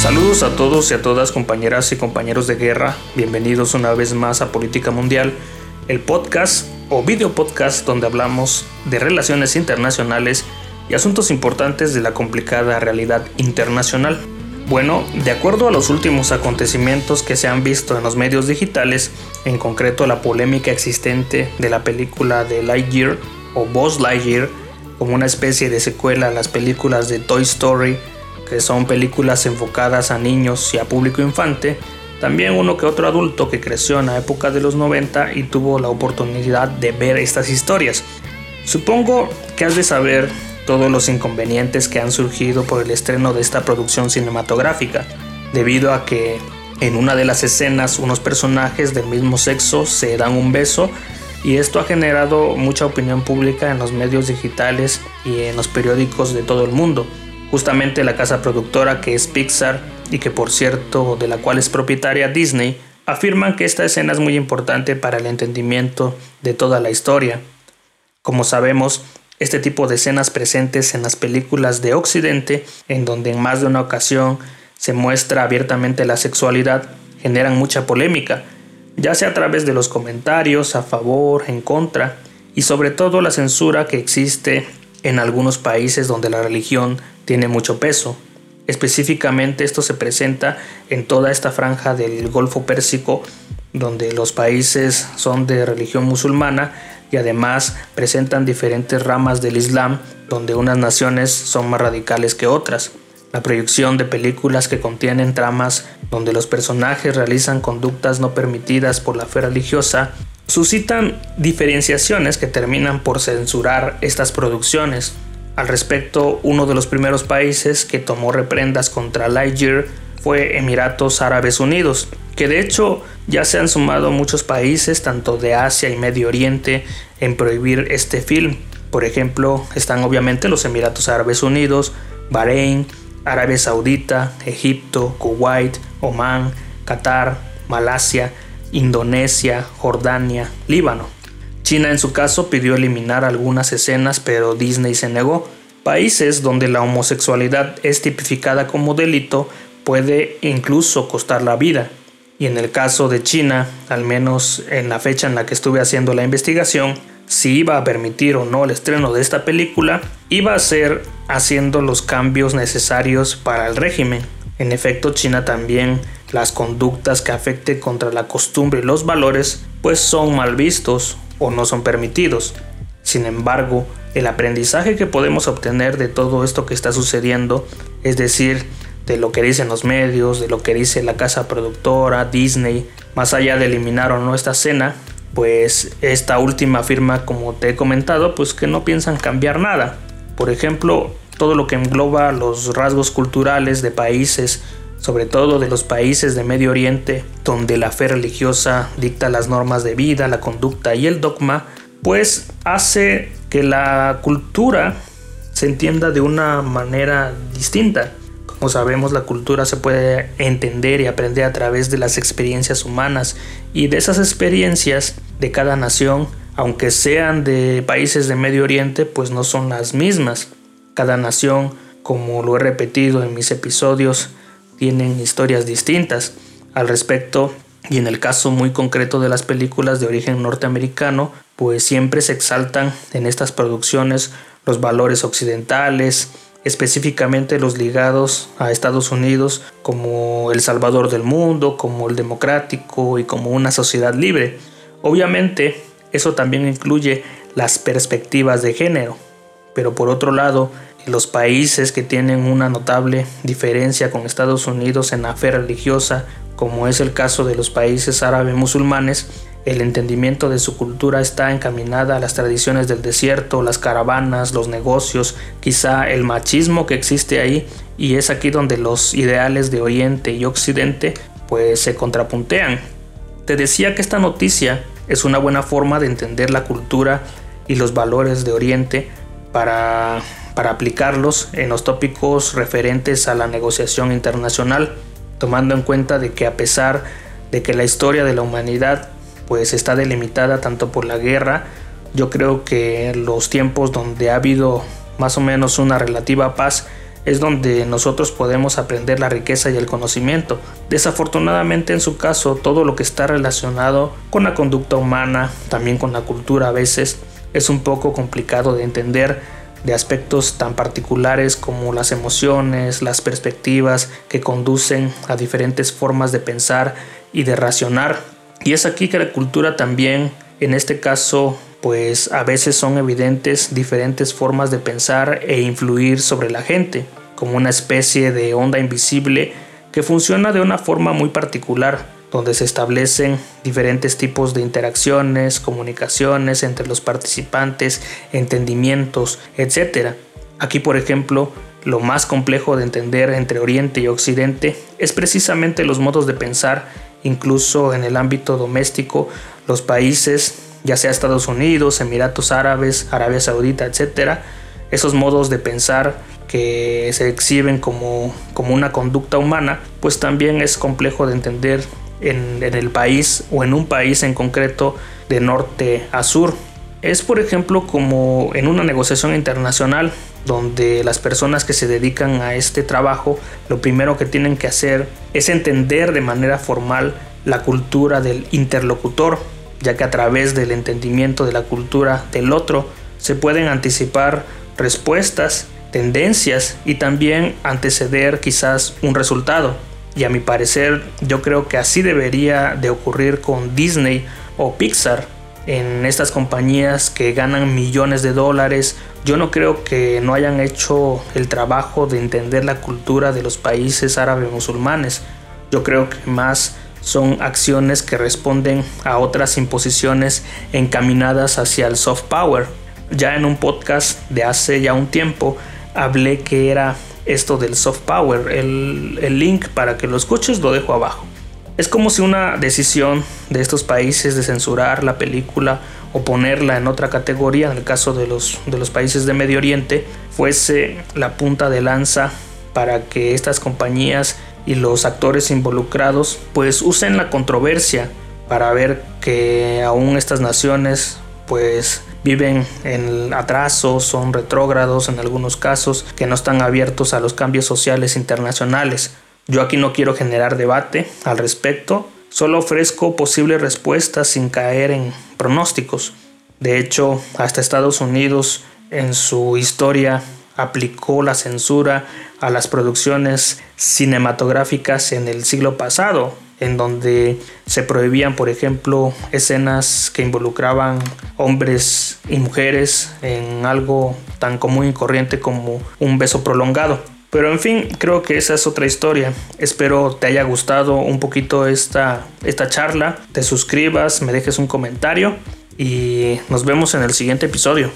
Saludos a todos y a todas compañeras y compañeros de guerra, bienvenidos una vez más a Política Mundial, el podcast o video podcast donde hablamos de relaciones internacionales y asuntos importantes de la complicada realidad internacional. Bueno, de acuerdo a los últimos acontecimientos que se han visto en los medios digitales, en concreto la polémica existente de la película de Lightyear o Buzz Lightyear, como una especie de secuela a las películas de Toy Story que son películas enfocadas a niños y a público infante, también uno que otro adulto que creció en la época de los 90 y tuvo la oportunidad de ver estas historias. Supongo que has de saber todos los inconvenientes que han surgido por el estreno de esta producción cinematográfica, debido a que en una de las escenas unos personajes del mismo sexo se dan un beso y esto ha generado mucha opinión pública en los medios digitales y en los periódicos de todo el mundo. Justamente la casa productora que es Pixar y que por cierto de la cual es propietaria Disney, afirman que esta escena es muy importante para el entendimiento de toda la historia. Como sabemos, este tipo de escenas presentes en las películas de Occidente, en donde en más de una ocasión se muestra abiertamente la sexualidad, generan mucha polémica, ya sea a través de los comentarios a favor, en contra, y sobre todo la censura que existe en algunos países donde la religión tiene mucho peso. Específicamente esto se presenta en toda esta franja del Golfo Pérsico, donde los países son de religión musulmana y además presentan diferentes ramas del Islam, donde unas naciones son más radicales que otras. La proyección de películas que contienen tramas donde los personajes realizan conductas no permitidas por la fe religiosa suscitan diferenciaciones que terminan por censurar estas producciones. Al respecto, uno de los primeros países que tomó reprendas contra Lightyear fue Emiratos Árabes Unidos, que de hecho ya se han sumado muchos países, tanto de Asia y Medio Oriente, en prohibir este film. Por ejemplo, están obviamente los Emiratos Árabes Unidos, Bahrein, Arabia Saudita, Egipto, Kuwait, Omán, Qatar, Malasia, Indonesia, Jordania, Líbano. China en su caso pidió eliminar algunas escenas pero Disney se negó. Países donde la homosexualidad es tipificada como delito puede incluso costar la vida. Y en el caso de China, al menos en la fecha en la que estuve haciendo la investigación, si iba a permitir o no el estreno de esta película, iba a ser haciendo los cambios necesarios para el régimen. En efecto, China también las conductas que afecten contra la costumbre y los valores pues son mal vistos o no son permitidos. Sin embargo, el aprendizaje que podemos obtener de todo esto que está sucediendo, es decir, de lo que dicen los medios, de lo que dice la casa productora, Disney, más allá de eliminar o no esta escena, pues esta última afirma, como te he comentado, pues que no piensan cambiar nada. Por ejemplo, todo lo que engloba los rasgos culturales de países sobre todo de los países de Medio Oriente, donde la fe religiosa dicta las normas de vida, la conducta y el dogma, pues hace que la cultura se entienda de una manera distinta. Como sabemos, la cultura se puede entender y aprender a través de las experiencias humanas y de esas experiencias de cada nación, aunque sean de países de Medio Oriente, pues no son las mismas. Cada nación, como lo he repetido en mis episodios, tienen historias distintas al respecto y en el caso muy concreto de las películas de origen norteamericano, pues siempre se exaltan en estas producciones los valores occidentales, específicamente los ligados a Estados Unidos como el salvador del mundo, como el democrático y como una sociedad libre. Obviamente, eso también incluye las perspectivas de género, pero por otro lado, los países que tienen una notable diferencia con Estados Unidos en la fe religiosa, como es el caso de los países árabes musulmanes, el entendimiento de su cultura está encaminada a las tradiciones del desierto, las caravanas, los negocios, quizá el machismo que existe ahí, y es aquí donde los ideales de Oriente y Occidente pues se contrapuntean. Te decía que esta noticia es una buena forma de entender la cultura y los valores de Oriente para para aplicarlos en los tópicos referentes a la negociación internacional, tomando en cuenta de que a pesar de que la historia de la humanidad pues está delimitada tanto por la guerra, yo creo que los tiempos donde ha habido más o menos una relativa paz es donde nosotros podemos aprender la riqueza y el conocimiento. Desafortunadamente en su caso todo lo que está relacionado con la conducta humana, también con la cultura a veces, es un poco complicado de entender de aspectos tan particulares como las emociones, las perspectivas que conducen a diferentes formas de pensar y de racionar. Y es aquí que la cultura también, en este caso, pues a veces son evidentes diferentes formas de pensar e influir sobre la gente, como una especie de onda invisible que funciona de una forma muy particular donde se establecen diferentes tipos de interacciones, comunicaciones entre los participantes, entendimientos, etc. Aquí, por ejemplo, lo más complejo de entender entre Oriente y Occidente es precisamente los modos de pensar, incluso en el ámbito doméstico, los países, ya sea Estados Unidos, Emiratos Árabes, Arabia Saudita, etc., esos modos de pensar que se exhiben como, como una conducta humana, pues también es complejo de entender en, el país o en un país en concreto de norte a sur. Es por ejemplo como en una negociación internacional donde las personas que se dedican a este trabajo lo primero que tienen que hacer es entender de manera formal la cultura del interlocutor, ya que a través del entendimiento de la cultura del otro se pueden anticipar respuestas, tendencias y también anteceder quizás un resultado. Y a mi parecer yo creo que así debería de ocurrir con Disney o Pixar en estas compañías que ganan millones de dólares. Yo no creo que no hayan hecho el trabajo de entender la cultura de los países árabes musulmanes. Yo creo que más son acciones que responden a otras imposiciones encaminadas hacia el soft power. Ya en un podcast de hace ya un tiempo hablé que era esto del soft power. El, link para que lo escuches lo dejo abajo. Es como si una decisión de estos países de censurar la película o ponerla en otra categoría, en el caso de los, de los países de Medio Oriente, fuese la punta de lanza para que estas compañías y los actores involucrados pues usen la controversia para ver que aún estas naciones pues viven en atrasos, son retrógrados en algunos casos, que no están abiertos a los cambios sociales internacionales. Yo aquí no quiero generar debate al respecto, solo ofrezco posibles respuestas sin caer en pronósticos. De hecho, hasta Estados Unidos en su historia aplicó la censura a las producciones cinematográficas en el siglo pasado, en donde se prohibían, por ejemplo, escenas que involucraban hombres y mujeres en algo tan común y corriente como un beso prolongado. Pero en fin, creo que esa es otra historia. Espero te haya gustado un poquito esta, esta charla. Te suscribas, me dejes un comentario y nos vemos en el siguiente episodio.